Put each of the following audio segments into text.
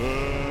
嗯。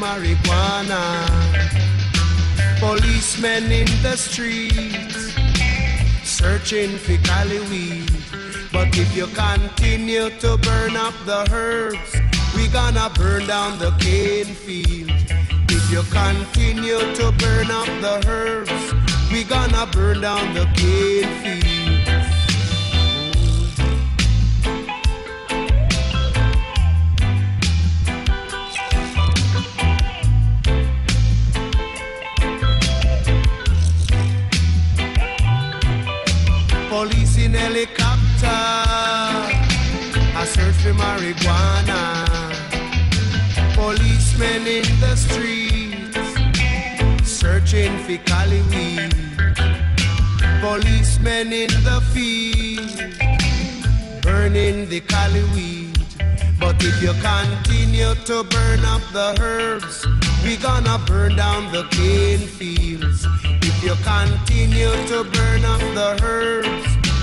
marijuana. Policemen in the streets searching for collie weed. But if you continue to burn up the herbs, we gonna burn down the cane field. If you continue to burn up the herbs, we gonna burn down the cane field. in helicopter. I search for marijuana. Policemen in the streets, searching for collie weed. Policemen in the field, burning the collie weed. But if you continue to burn up the herbs, we gonna burn down the cane fields. If you continue to burn up the herbs,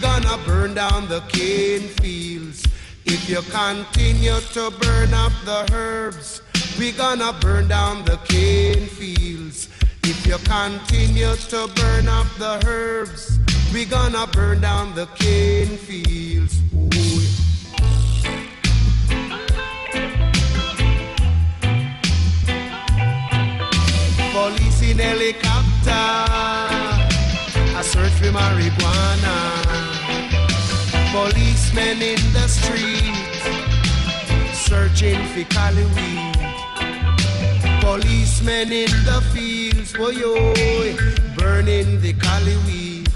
gonna burn down the cane fields. If you continue to burn up the herbs, we gonna burn down the cane fields. If you continue to burn up the herbs, we gonna burn down the cane fields. Ooh. Police in helicopter, I search for marijuana. Policemen in the street, searching for collie weed. Policemen in the fields, oh, burning the collie weed.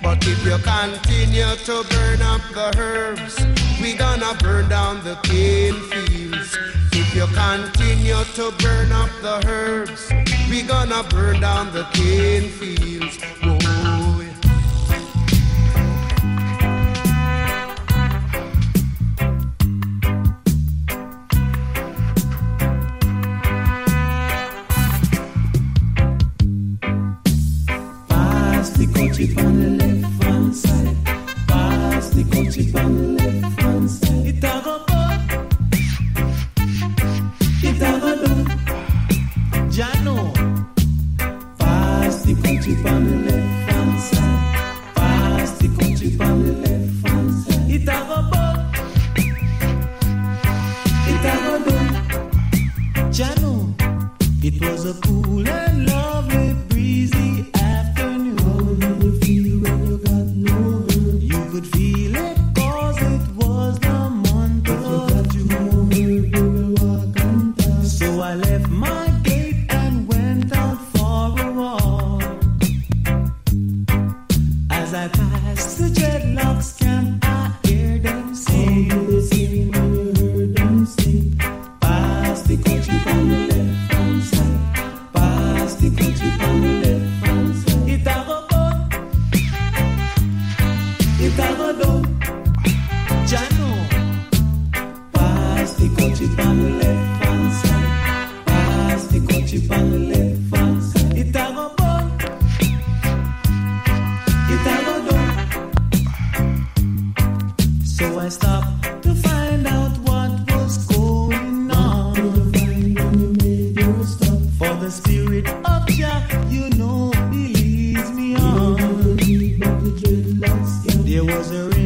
But if you continue to burn up the herbs, we gonna burn down the cane fields. If you continue to burn up the herbs, we gonna burn down the cane fields. Whoa, on the left hand side. Pass the country on the left spirit of Jah, you know, he leads me uh. on. There was a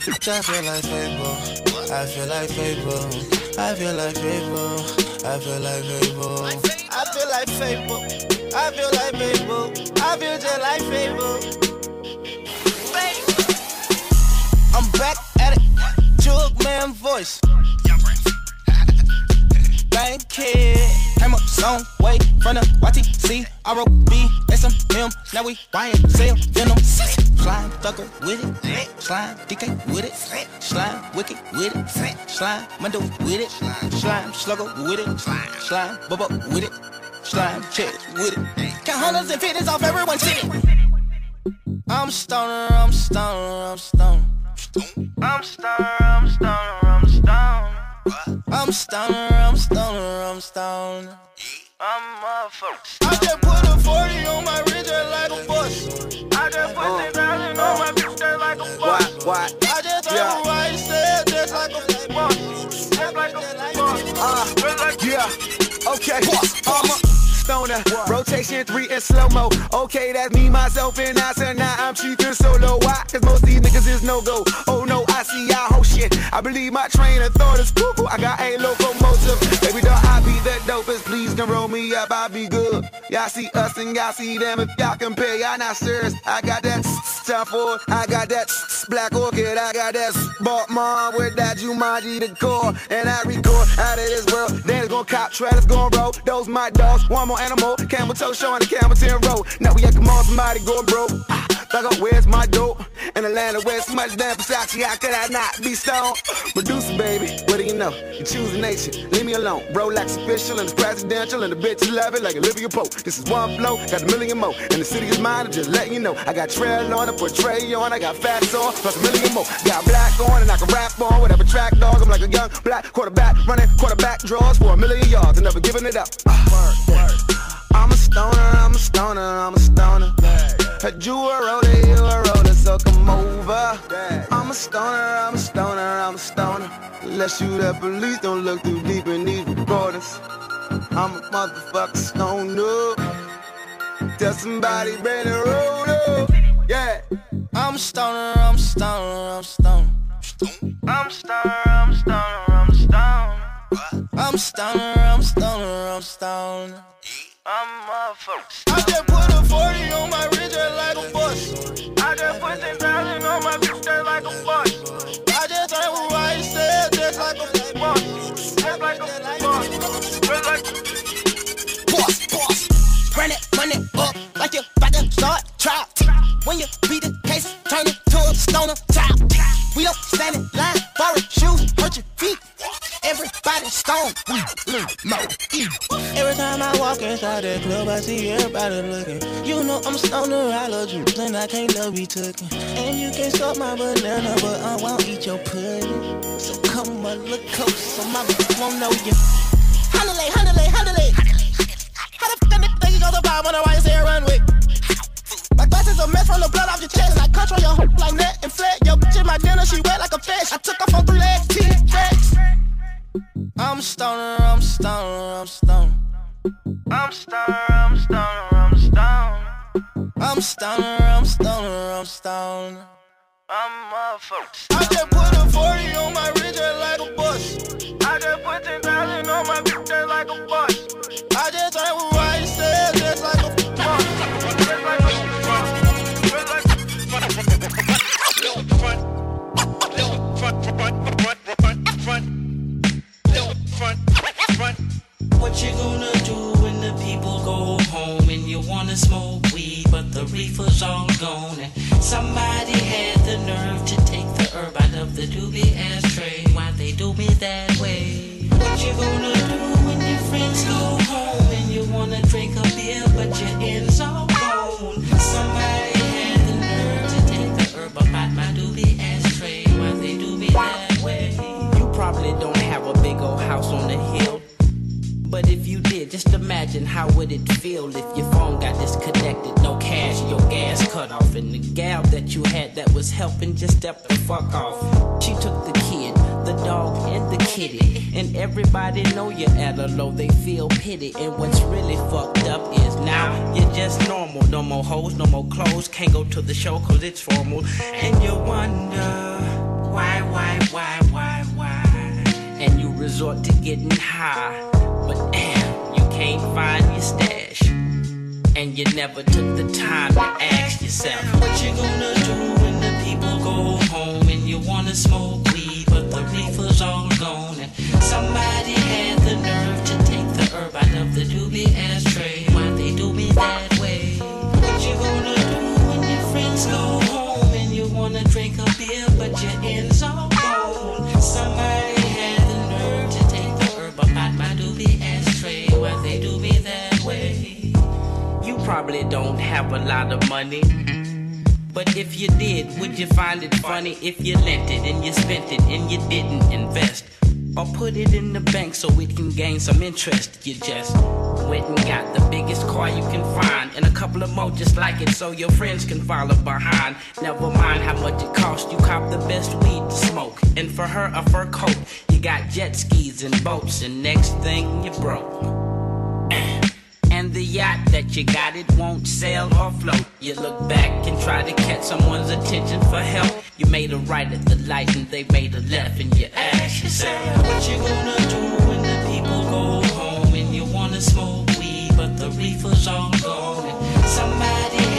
I bitch I feel like Fabo. I feel like Fabo. I feel like Fabo. I feel like Fabo. I feel like Fabo. I feel like Fabo. I feel just like Fabo. I'm back at it. Jug man voice. Bank kid. Some way from the YTC. R-O-B, S-M-M, Now we buying, sell, venom. Slime thugger with it. Slime DK with it. Slime wicked with it. Slime mundo with it. Slime slugger with it. Slime bubba with it. Slime chest with it. Count hundreds and fifties off everyone's shit. I'm stoner, I'm stoner, I'm stoner. I'm stoner, I'm stoner, I'm stoner. I'm stoner, I'm stoner, I'm stoner. I'm motherfucker. I just put a 40 on my wrist just like a bus. I just put 10,000 on my bitch just like a bus. What? I just told Yeah. you said just like a boss. Just like a boss. Uh, Just like yeah, okay. I'm a Rotation three in slow mo. Okay, that's me, myself, and I. So now I'm cheating solo. Why? Cause most these niggas is no go. Oh no, I see y'all whole shit. I believe my train of thought is cuckoo. I got a locomotive. Baby, dog, I be the dopest. Please can roll me up, I be good. Y'all see us and y'all see them. If y'all compare, y'all not serious. I got that stuff for. I got that black orchid. I got that Baltimore with that Jumanji the core. And I record out of this world. Then it's gonna cop, trailers gonna roll. Those my dogs, one more animal. Camel toe show on the Campbellton Road. Now we at come on, somebody going broke. Ah. Ah, Thug where's my dope? In Atlanta, where's so much damn Versace? How could I not be stoned? Producer, baby, what do you know? You choose a nation, leave me alone. Rolex official and it's presidential, and the bitches love it like Olivia Pope. This is one flow, got a million more. And the city is mine, I'm just letting you know. I got trail on, I put tray on, I got fats on, plus a million more. Got black on, and I can rap on whatever track dog. I'm like a young black quarterback, running quarterback draws for a million yards and never giving it up. Ah. I'm a stoner, I'm a stoner, I'm a stoner. A Jew a roller, you a roller, so come over. I'm a stoner, I'm a stoner, I'm a stoner. Unless you the police, don't look too deep in these recordings. I'm a motherfucker stoner. Tell somebody bring the roll up. Yeah. I'm a stoner, I'm a stoner, I'm a stoner. I'm a stoner, I'm a stoner, I'm a stoner. I'm a stoner, I'm a stoner, I'm a stoner. I'm a motherfucker. I just put a 40 on my wrist just like a bus. I just put 10,000 on my bitch just like a bus. I just with what you said just like a boss. Just like a boss. Just like boss, boss. Run it, run it up like you about to start trap. When you beat the case, turn it to a stoner top. We don't stand in line stone. We learn more. Every time I walk inside that club, I see everybody looking. You know I'm stoner, I love you, and I can't love be taken. And you can't stop my banana, but I won't eat your pudding. So come a look close, so my bitch won't know you. Handle it, handle it, handle it. How the f*** that nigga go to buy on the right side runway? My glasses a mess from the blood off your chest. I control your like net and flat. Yo, bitch in my dinner, she wet like a fish. I took off on three legs, T-Rex. I'm stoner, I'm stoner, I'm a stoner. I'm stoner, I'm stoner, I'm a stoner. I'm stoner, I'm stoner, I'm a stoner. I'm a motherfucker. I just put a 40 on my wrist like a bus. I just put 10,000 on my bitch like a bus. I just with what you said just like a boss. Just like a boss. Just like Little front, little front, front, front, front, front, what you gonna do when the people go home and you wanna smoke weed, but the reefer's all gone and somebody had the nerve to take the herb out of the doobie ashtray. Why they do me that way? What you gonna do when your friends go home and you wanna drink a beer, but your ends all if your phone got disconnected, no cash, your gas cut off, and the gal that you had that was helping just stepped the fuck off. She took the kid, the dog, and the kitty, and everybody know you're at a low. They feel pity, and what's really fucked up is now you're just normal. No more hoes, no more clothes, can't go to the show 'cause it's formal, and you wonder why, why, why, why, why, and you resort to getting high. But damn, you can't find your stash. And you never took the time to ask yourself, What you gonna do when the people go home and you wanna smoke weed, but the reefer's all gone? And somebody had the nerve to take the herb out of the doobie ashtray. Why they do me that way? What you gonna do when your friends go home and you wanna drink a beer, but your ends all probably don't have a lot of money. But if you did, would you find it funny if you lent it and you spent it and you didn't invest? Or put it in the bank so it can gain some interest. You just went and got the biggest car you can find and a couple of more just like it so your friends can follow behind. Never mind how much it costs, you cop the best weed to smoke. And for her, a fur coat. You got jet skis and boats, and next thing you broke. The yacht that you got, it won't sail or float. You look back and try to catch someone's attention for help. You made a right at the light and they made a left, and you ask yourself, What you gonna do when the people go home and you wanna smoke weed, but the reefer's all gone? And somebody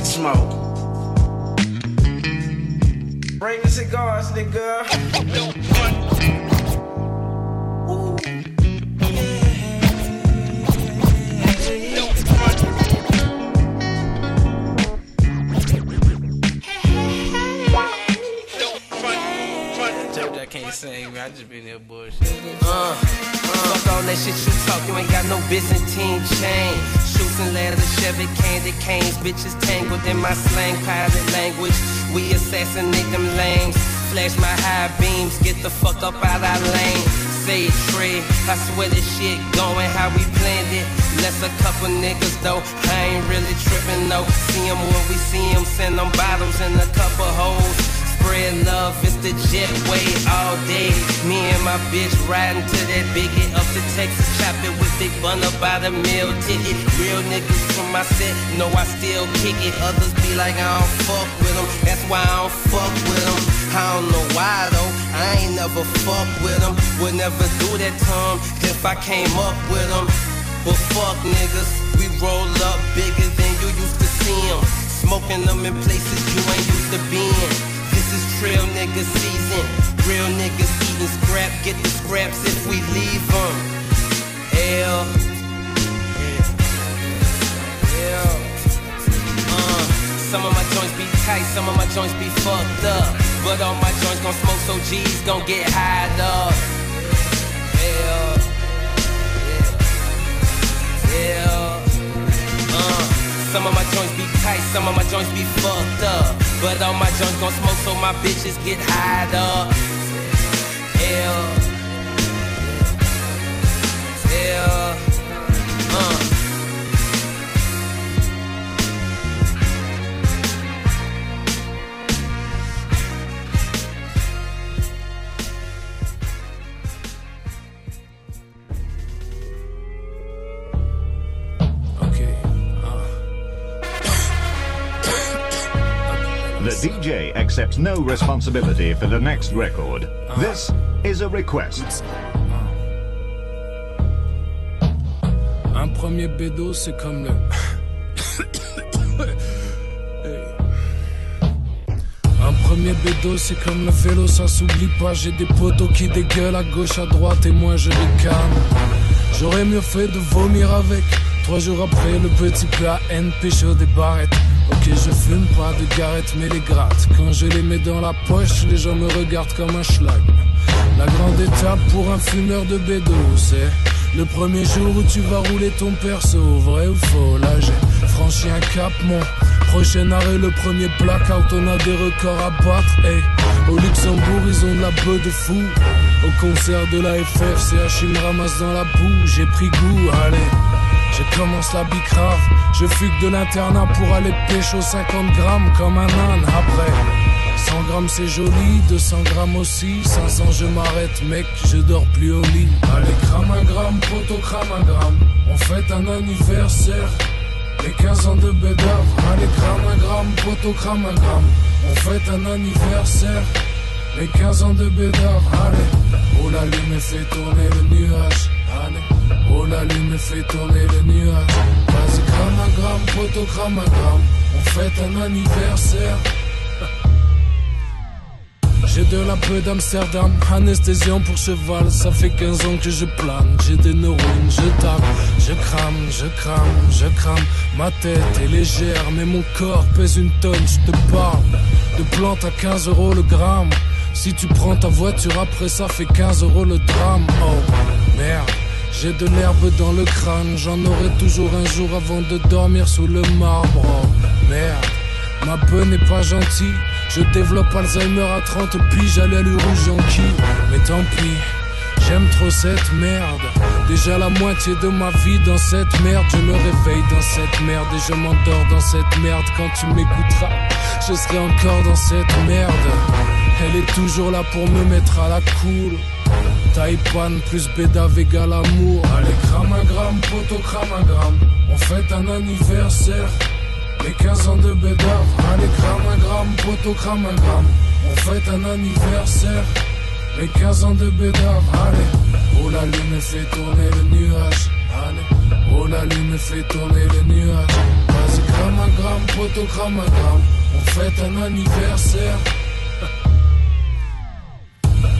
Finna smoke. Bring the cigars, nigga. Told you I can't sing, man. I just been there bullshit. Uh, fuck all that shit you talk, you ain't got no Byzantine chain. Shoots and ladders, Chevy candy canes, bitches tangled in my slang pirate language. We assassinate them lanes, flash my high beams, get the fuck up out our lane. Say it, Trey, I swear this shit going how we planned it. Less a couple niggas though, I ain't really tripping though. See 'em when we see 'em, send them bottles and a couple hoes. Spread love, it's the jet way all day. Me and my bitch riding to that bigot up to Texas, chop it with big bun up by the meal ticket. Real niggas from my set, know I still kick it. Others be like, I don't fuck with them, that's why I don't fuck with them. I don't know why though, I ain't never fuck with them. Would never do that to 'em if I came up with them. But fuck niggas, we roll up bigger than you used to see 'em. Smoking them in places you ain't used to being. Trail nigga season. Real niggas eating scrap, get the scraps if we leave them. L. L. Uh, some of my joints be tight, some of my joints be fucked up. But all my joints gon' smoke, so G's gon' get high up. L. Yeah. Uh, some of my joints be tight, some of my joints be fucked up. But all my joints gon' smoke, so my bitches get high up. Yeah. No responsibility for the next record. This is a request. Un premier bédo, c'est comme le. Un premier bédo, c'est comme le vélo, ça s'oublie pas. J'ai des poteaux qui dégueulent à gauche, à droite, et moi je les calme. J'aurais mieux fait de vomir avec. Trois jours après, le petit PAN pécho des barrettes. Ok, je fume pas de garettes, mais les gratte. Quand je les mets dans la poche, les gens me regardent comme un schlag. La grande étape pour un fumeur de bédo, c'est le premier jour où tu vas rouler ton perso. Vrai ou faux, là j'ai franchi un cap, mon prochain arrêt, le premier blackout. On a des records à battre, hey. Au Luxembourg, ils ont de la beuh de fou. Au concert de la FFCH, ils me ramassent dans la boue. J'ai pris goût, allez. Je commence la bicrave, je fugue de l'internat pour aller pécho 50 grammes comme un âne après. 100 grammes c'est joli, 200 grammes aussi, 500 je m'arrête mec, je dors plus au lit. Allez crame un gramme, poto crame un gramme, on fête un anniversaire. Les 15 ans de bédard, allez crame un gramme, poto crame un gramme, on fête un anniversaire. Les 15 ans de bédard, allez, oh la lune fait tourner le nuage. Oh la lune fait tourner le nuage. Vas-y crame un gramme, poto crame un gramme On fête un anniversaire. J'ai de la peu d'Amsterdam, anesthésiant pour cheval, ça fait 15 ans que je plane, j'ai des neurones, je tape, je crame, je crame, je crame, ma tête est légère, mais mon corps pèse une tonne, je te parle, de plantes à 15 euros le gramme, si tu prends ta voiture après ça fait 15 euros le drame, oh merde. J'ai de l'herbe dans le crâne, j'en aurai toujours un jour avant de dormir sous le marbre. Merde, ma peau n'est pas gentille. Je développe Alzheimer à 30 piges, à l'allure qui Mais tant pis, j'aime trop cette merde. Déjà la moitié de ma vie dans cette merde. Je me réveille dans cette merde et je m'endors dans cette merde. Quand tu m'écouteras, je serai encore dans cette merde. Elle est toujours là pour me mettre à la cool. Taipan plus bédave égale amour. Allez, gramme, gramme. On fête un anniversaire. Les 15 ans de bédave. Allez, gramme, gramme. On fête un anniversaire. Les 15 ans de bédave. Allez, oh la lune fait tourner le nuage. Allez, oh la lune fait tourner le nuage. Vas-y, gramme. On fête un anniversaire.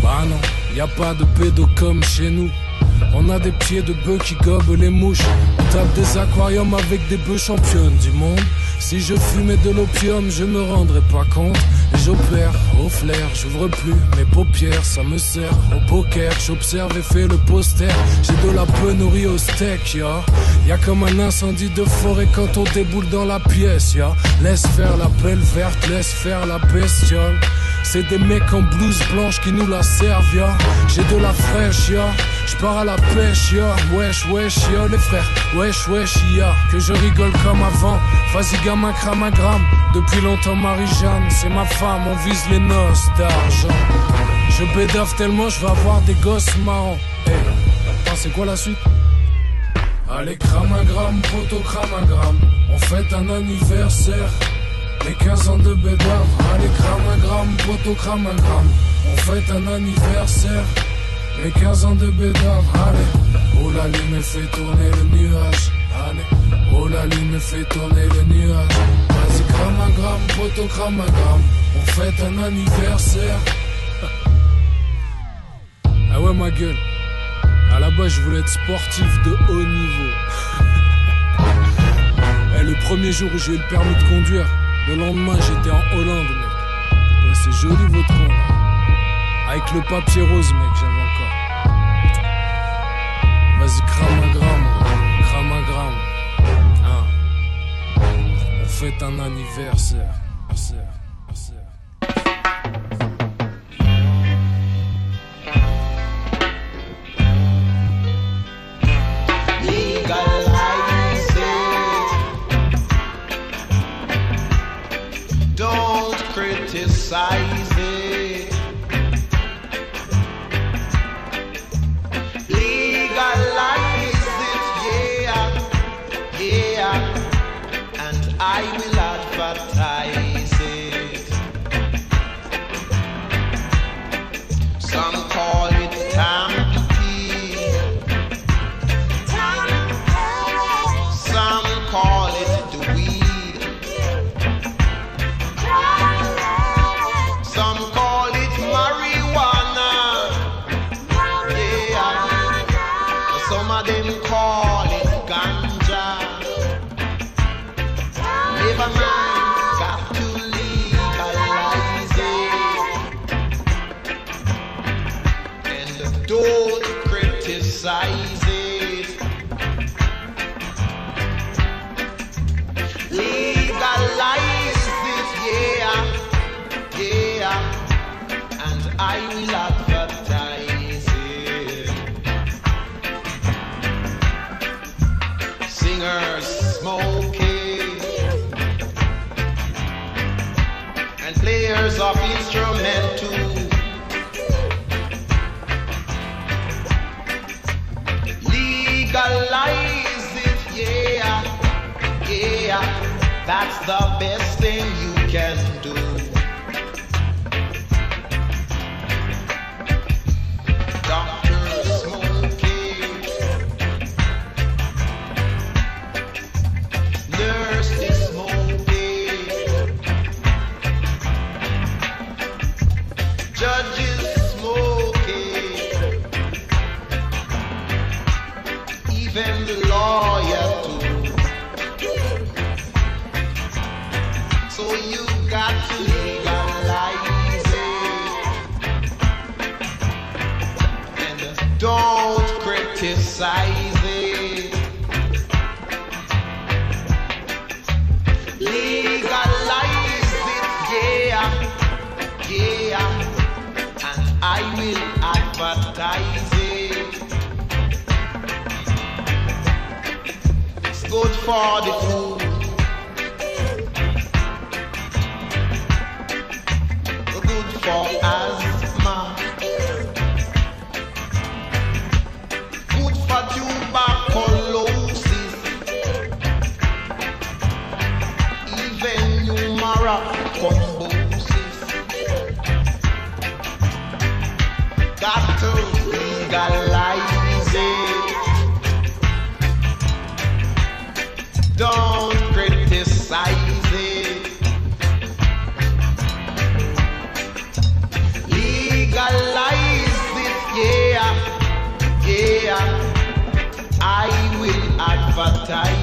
Bah non, y a pas de pédo comme chez nous. On a des pieds de bœufs qui gobent les mouches. On tape des aquariums avec des bœufs championnes du monde. Si je fumais de l'opium, je me rendrais pas compte. J'opère au flair, j'ouvre plus mes paupières, ça me sert au poker. J'observe et fais le poster. J'ai de la peu nourrie au steak, ya. Y comme un incendie de forêt quand on déboule dans la pièce, ya. Laisse faire la pelle verte, laisse faire la bestiole. C'est des mecs en blouse blanche qui nous la servent, ya. J'ai de la fraîche, ya. J'pars à la pêche, ya. Wesh, wesh, ya. Les frères, wesh, wesh, ya. Que je rigole comme avant. Vas-y, gamin, crame un gramme. Depuis longtemps, Marie-Jeanne, c'est ma femme. On vise les noces d'argent. Je bédave tellement, je vais avoir des gosses marrants. Hey, attends, c'est quoi la suite? Allez, crame un gramme, crame un gramme. On fête un anniversaire. Les 15 ans de bédard, allez crame un gramme, crame un gramme. On fête un anniversaire. Les 15 ans de bédard, allez. Oh la lune fait tourner le nuage. Allez. Oh la lune fait tourner le nuage. Vas-y crame un gramme, crame un gramme. On fête un anniversaire. Ah ouais ma gueule. À la base je voulais être sportif de haut niveau. Et le premier jour où j'ai eu le permis de conduire, le lendemain, j'étais en Hollande, mec. C'est joli votre con, là. Avec le papier rose, mec, j'avais encore. Vas-y, crame un gramme, gramme. Hein. On fête un. Anniversaire. Criticize it. That's the best thing you can do. Got to legalize it. Don't criticize it. Legalize it, yeah, yeah. I will advertise.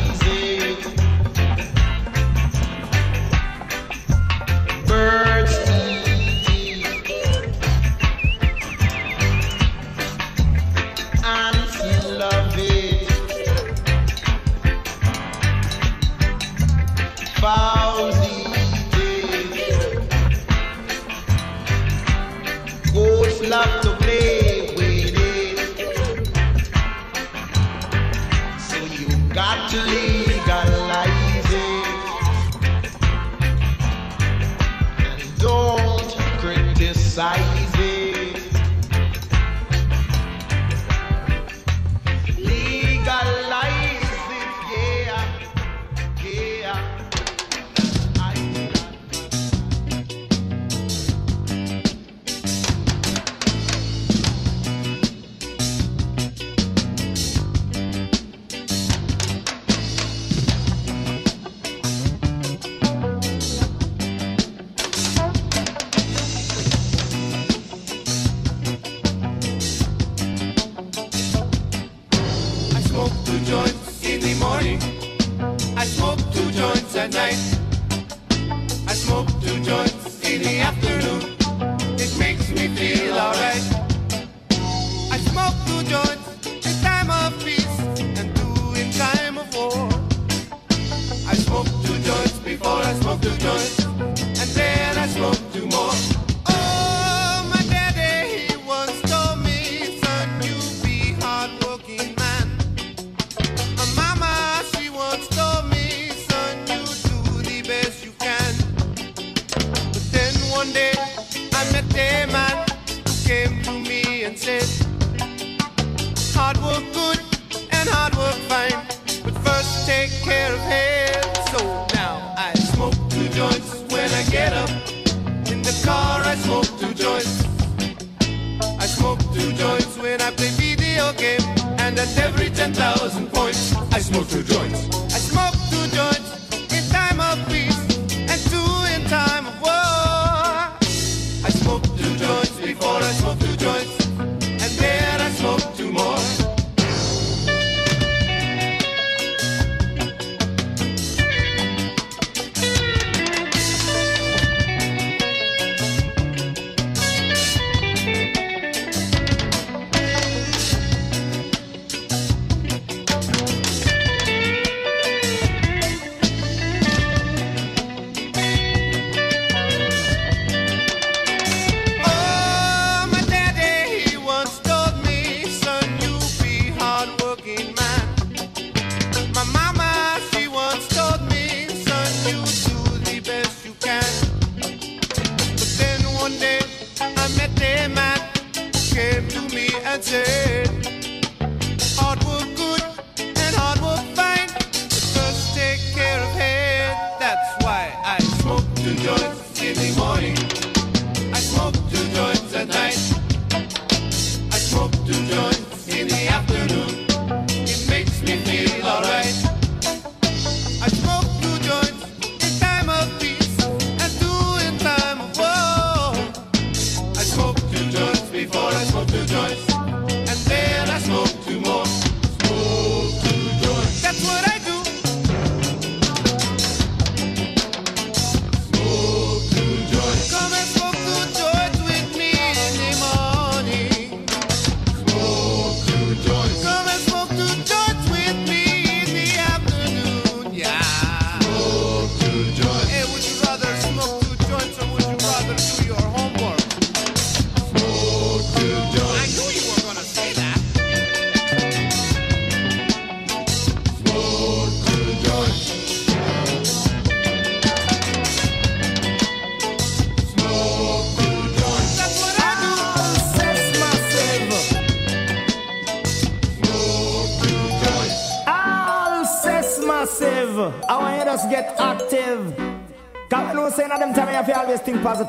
Two joints before I smoke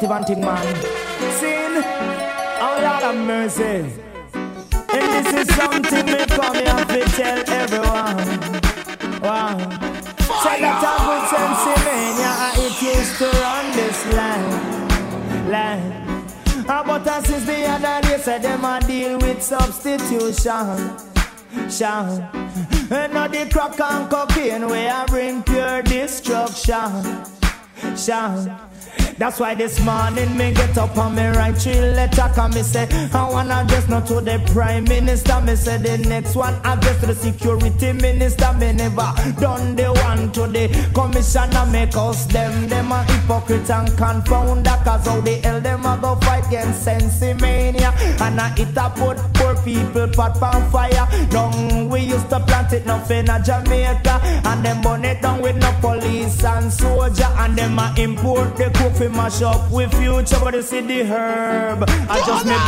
and thing, man. Sin, oh Lord of mercy. And this is something we come here to tell everyone. Wow. So that I would sense mania, it used to run this land, land. Ah, but uh, since the other day, said them a deal with substitution. shan. And not the crack and cocaine we I bring pure destruction. shan. That's why this morning me get up and me write three letter Cause me say I wanna address not to the prime minister Me say the next one address to the security minister Me never done the one to the commissioner Make us them, them a hypocrite and confounder Cause how the hell them a go fight against sensimania And I it a put poor people pot on fire. Down we used to plant it nothing in Jamaica. And them burn it down with no police and soldier. And them a import the fi mash up with future. But you see the herb I just make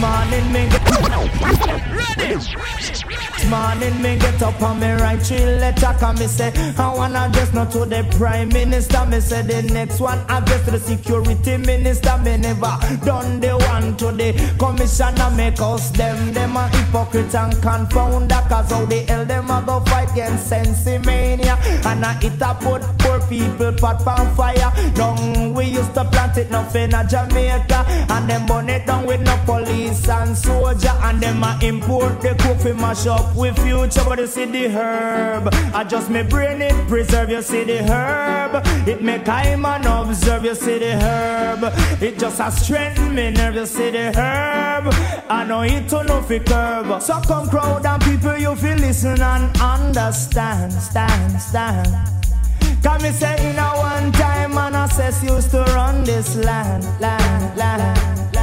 Morning Morning me get up and me write three letter Cause me say I wanna address not to the prime minister Me say the next one address to the security minister Me never done the one to the commissioner Make us them, them a hypocrite and confounder Cause how the hell them a go fight against sensimania And I it a put poor people pot on fire. Down we used to plant it nothing in Jamaica. And them burn it down with no police and soldier. And them a import the fi mash up with future But you see the herb. I just me brain it preserve you see the herb. It make I man observe you see the herb. It just a strengthen me nerve you see the herb. I know it to no fi curb. So come crowd and people you feel listen and understand Stand, stand. Cause me say in a one time man assess used to run this land, land, land, land.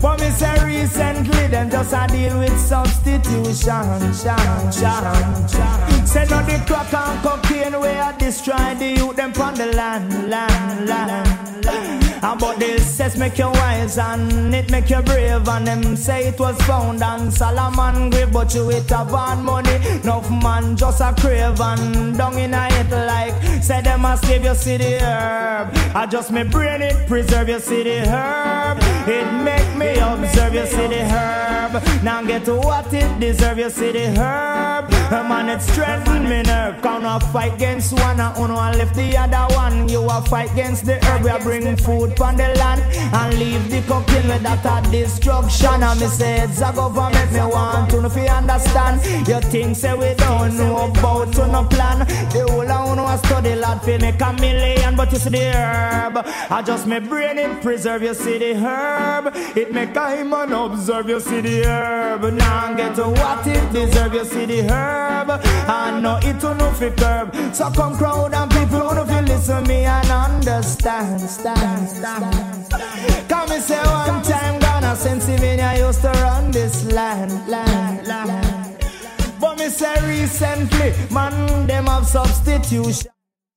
But me say recently them just a deal with substitution, shan, shan, shan. Say no the crack and cocaine where I destroy the youth them from the land, land, land, land. And but they says make you wise and it make you brave. And them say it was found on Solomon grave But you it have on money. Enough man just a crave and down in a it like Say them a slave you see the herb. I just me brain it preserve you see the herb. It make me observe you see the herb. Now get to what it deserve you see the herb Man it strengthen me nerve Count a fight against one and uno and left the other one You a fight against the herb We a bring food from the land and leave the cooking with that a destruction. And me say it's a government me want to know if you understand. You think say we don't know about to no plan. The whole of uno a study lad fi make a million, but you see the herb. I just me brain it preserve. You see the herb. It make a man observe. You see the herb. Now get to what it deserve. You see the herb. I know it to no fi curb. So come crowd and people who fi listen me and understand. Stand, stand. Come and say one time Ghana, Pennsylvania used to run this land, land, land. But me say recently, man, them have substitution.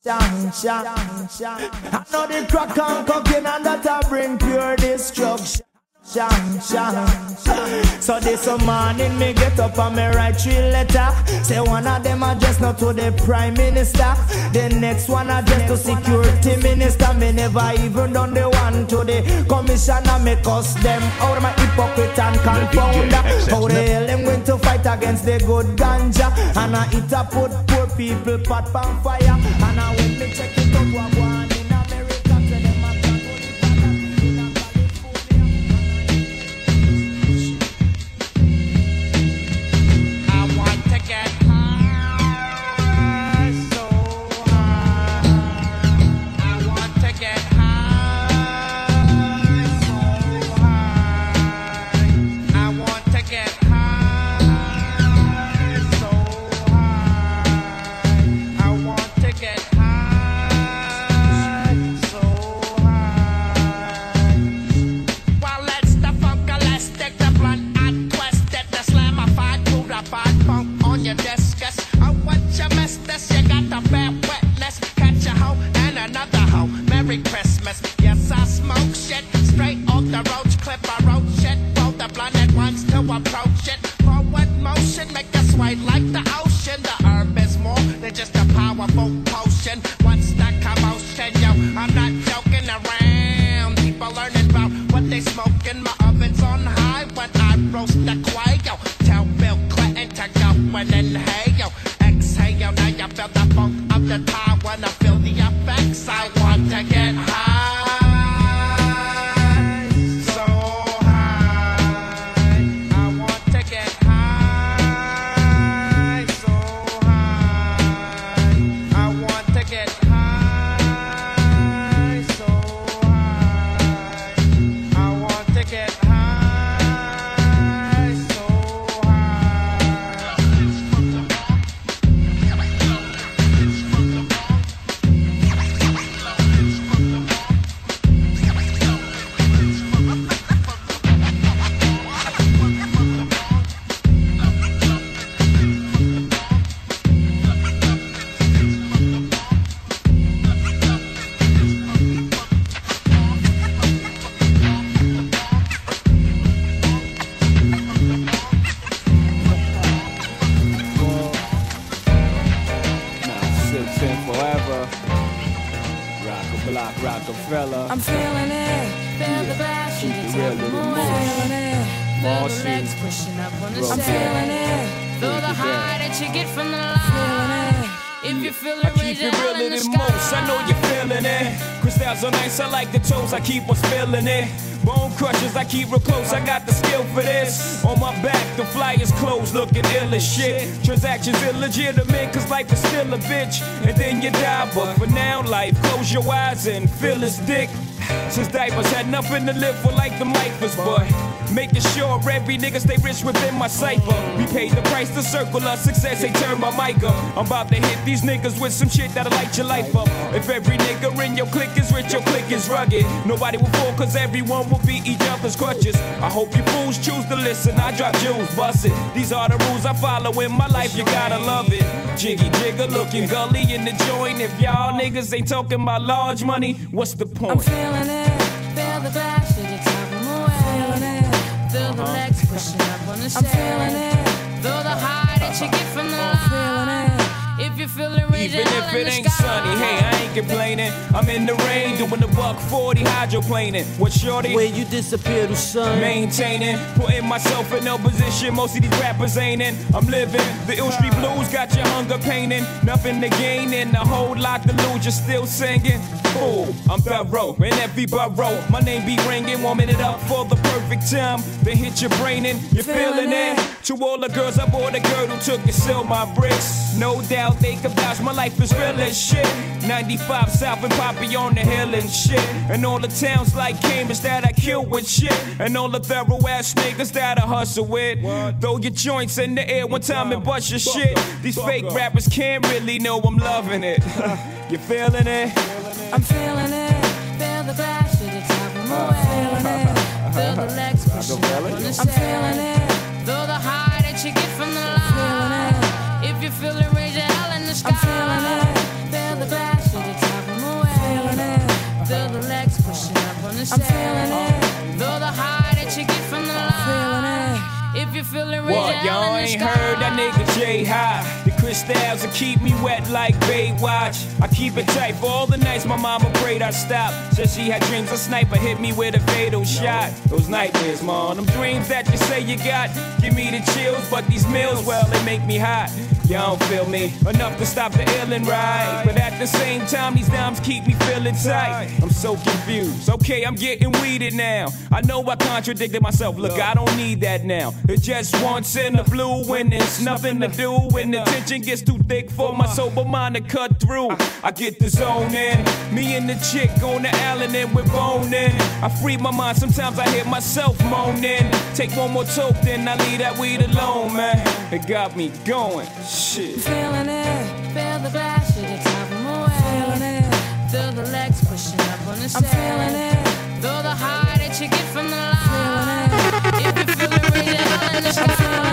I know the crack and cocaine and that a bring pure destruction. Shan, shan, shan. So this morning me get up and me write three letter. Say one of them address not to the prime minister. The next one address to security minister. Me never even done the one to the commissioner. Me cuss them out of my hypocrite and confounder. How the hell them going to fight against the good ganja? And I it a put poor people pot on fire. Block Roc-A-Fella. I'm feeling it. Feel the glass, you can tell me more. Feeling it. Feel the legs pushing up on the I'm feeling it. Feel the high that you get from the line. If you feel it, I keep it realer than most. I know you're feeling it. Cristal's are nice, I like the toes. I keep on spilling it. Bone crushers, I keep real close. I got the skill for this. On my back, the flyers closed, looking ill as shit. Transactions illegitimate, cause life is still a bitch. And then you die, but for now, life, close your eyes and feel his dick. Since diapers had nothing to live for like the lifers, but making sure every nigga stay rich within my cipher. We paid the price to circle of success, they turn my mic up. I'm about to hit these niggas with some shit that'll light your life up. If every nigga in your clique is rich, your clique is rugged. Nobody will fall cause everyone will be each other's crutches. I hope you fools choose to listen, I drop jewels, bust it. These are the rules I follow in my life, you gotta love it. Jiggy jigger looking gully in the joint. If y'all niggas ain't talking about large money, what's the point? I'm feeling it. Feel the glass, Legs pushing up on the. I'm feeling it. Feel the high that you get from the oh, line. Feeling it. If you feel it, raise Even if it ain't sunny, hey, I ain't complaining. I'm in the rain doing the buck 40 hydroplaning. What shorty? Where you disappear to sun. Maintaining, putting myself in no position most of these rappers ain't in. I'm living the ill street blues, got your hunger painting. Nothing to gain and a whole lot to lose, just still singing. Fool, I'm thorough in every borough. My name be ringing, warming it up for the perfect time. Then hit your brain and you're feeling it. To all the girls, I bought a girl who took and sell my bricks. No doubt they can vouch, my life is real as shit. 95 South and Poppy on the hill and shit. And all the towns like Cambridge that I kill with shit. And all the thorough ass niggas that I hustle with. Throw your joints in the air one time and bust your shit. These fake rappers can't really know I'm loving it. you feeling it? I'm feeling it. Feel the glass, you can tell me more. Feeling it. Feel the legs pushing up on the set. I'm feeling it. Feel the high that you get from the line. If you feel it, I'm feeling it. Feel the glass, you can tell me more. Feeling it. Feel the legs pushing up on the set. I'm feeling it. Feel the high that you get from the line. Feeling it. If you feel it, raise your What, hell y'all ain't heard that nigga J High? The Cristals will keep me wet like Baywatch. I keep it tight for all the nights my mama prayed I stop. Said she had dreams a sniper hit me with a fatal shot. Those nightmares, man, them dreams that you say you got. Give me the chills, but these meals, well, they make me hot. Y'all don't feel me enough to stop the ill and right. But at the same time, these dimes keep me feeling tight. I'm so confused. Okay, I'm getting weeded now. I know I contradicted myself. Look, I don't need that now. It just once in the blue when it's nothing to do. When the tension gets too thick for my sober mind to cut through. I get the zone in. Me and the chick on the island and we're boning. I free my mind. Sometimes I hear myself moaning. Take one more toke, then I leave that weed alone, man. It got me going. Shit. Feeling it, feel the glass, you can tell me more. Feeling it, feel the legs pushing up on the set. I'm feeling it, feel the high that you get from the line. Feeling it, if you feel it, raise your hand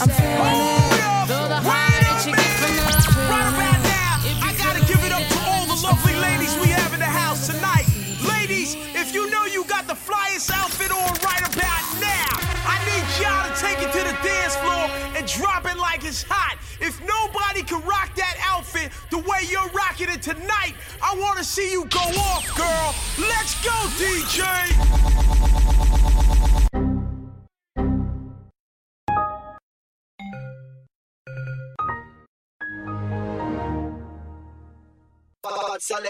I'm feeling it, the high that you get from the line. Feeling it, I gotta give it up to all the lovely ladies we have in the house tonight. Ladies, if you know you got the flyest outfit on right about now, I need y'all to take it to the dance floor and drop it like it's hot. If nobody can rock that outfit the way you're rocking it tonight, I wanna see you go off, girl. Let's go, DJ. Select